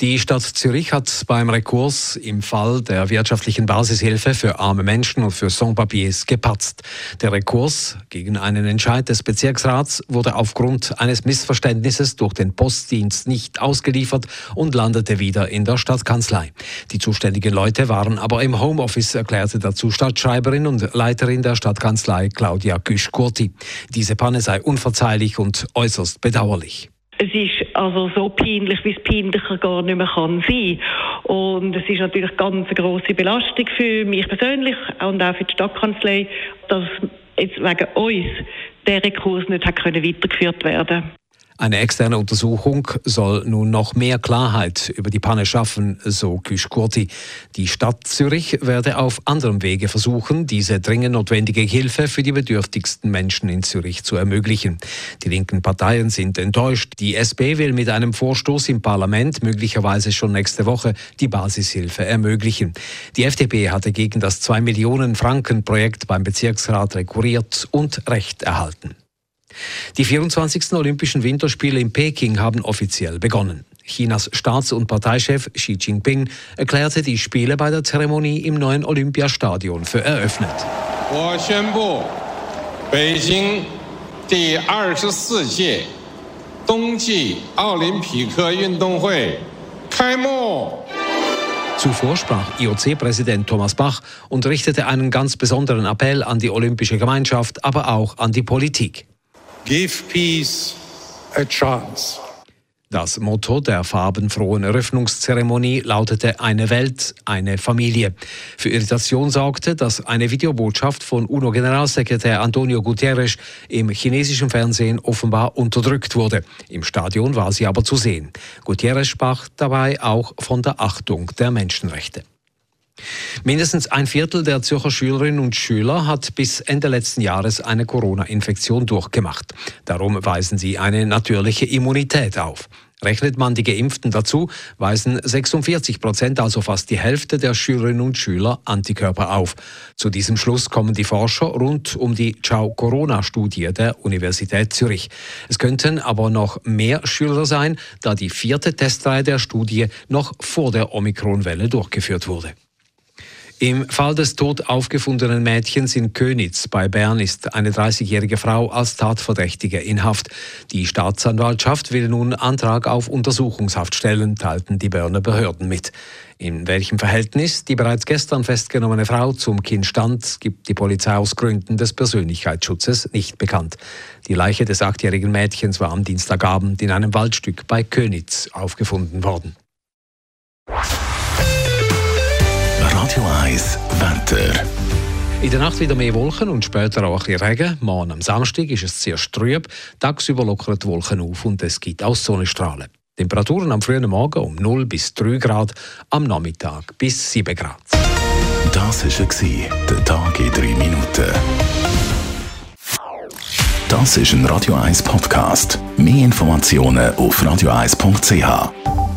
Die Stadt Zürich hat beim Rekurs im Fall der wirtschaftlichen Basishilfe für arme Menschen und für Sans-Papiers gepatzt. Der Rekurs gegen einen Entscheid des Bezirksrats wurde aufgrund eines Missverständnisses durch den Postdienst nicht ausgeliefert und landete wieder in der Stadtkanzlei. Die zuständigen Leute waren aber im Homeoffice, erklärte dazu Stadtschreiberin und Leiterin der Stadtkanzlei Claudia Güsch-Kurti. Diese Panne sei unverzeihlich und äußerst bedauerlich. Es ist also so peinlich, wie es peinlicher gar nicht mehr kann sein. Und es ist natürlich ganz eine grosse Belastung für mich persönlich und auch für die Stadtkanzlei, dass jetzt wegen uns der Rekurs nicht hat können weitergeführt werden eine externe Untersuchung soll nun noch mehr Klarheit über die Panne schaffen, so Küschkurti. Die Stadt Zürich werde auf anderem Wege versuchen, diese dringend notwendige Hilfe für die bedürftigsten Menschen in Zürich zu ermöglichen. Die linken Parteien sind enttäuscht. Die SP will mit einem Vorstoß im Parlament möglicherweise schon nächste Woche die Basishilfe ermöglichen. Die FDP hatte gegen das 2 Millionen Franken Projekt beim Bezirksrat rekurriert und Recht erhalten. Die 24. Olympischen Winterspiele in Peking haben offiziell begonnen. Chinas Staats- und Parteichef Xi Jinping erklärte die Spiele bei der Zeremonie im neuen Olympiastadion für eröffnet. Beijing 第二十四届冬季奥林匹克运动会开幕。Zuvor sprach IOC-Präsident Thomas Bach und richtete einen ganz besonderen Appell an die olympische Gemeinschaft, aber auch an die Politik. Give peace a chance. Das Motto der farbenfrohen Eröffnungszeremonie lautete Eine Welt, eine Familie. Für Irritation sorgte, dass eine Videobotschaft von UNO-Generalsekretär Antonio Guterres im chinesischen Fernsehen offenbar unterdrückt wurde. Im Stadion war sie aber zu sehen. Guterres sprach dabei auch von der Achtung der Menschenrechte. Mindestens ein Viertel der Zürcher Schülerinnen und Schüler hat bis Ende letzten Jahres eine Corona-Infektion durchgemacht. Darum weisen sie eine natürliche Immunität auf. Rechnet man die Geimpften dazu, weisen 46 Prozent, also fast die Hälfte der Schülerinnen und Schüler, Antikörper auf. Zu diesem Schluss kommen die Forscher rund um die Ciao-Corona-Studie der Universität Zürich. Es könnten aber noch mehr Schüler sein, da die vierte Testreihe der Studie noch vor der Omikronwelle durchgeführt wurde. Im Fall des tot aufgefundenen Mädchens in Könitz bei Bern ist eine 30-jährige Frau als Tatverdächtige in Haft. Die Staatsanwaltschaft will nun Antrag auf Untersuchungshaft stellen, teilten die Berner Behörden mit. In welchem Verhältnis die bereits gestern festgenommene Frau zum Kind stand, gibt die Polizei aus Gründen des Persönlichkeitsschutzes nicht bekannt. Die Leiche des achtjährigen Mädchens war am Dienstagabend in einem Waldstück bei Könitz aufgefunden worden. Radio 1 Wetter. In der Nacht wieder mehr Wolken und später auch ein bisschen Regen. Morgen am Samstag ist es sehr trüb. Tagsüber lockern die Wolken auf und es gibt auch Sonnenstrahlen. Temperaturen am frühen Morgen um 0 bis 3 Grad, am Nachmittag bis 7 Grad. Das war der Tag in 3 Minuten. Das ist ein Radio 1 Podcast. Mehr Informationen auf radio1.ch.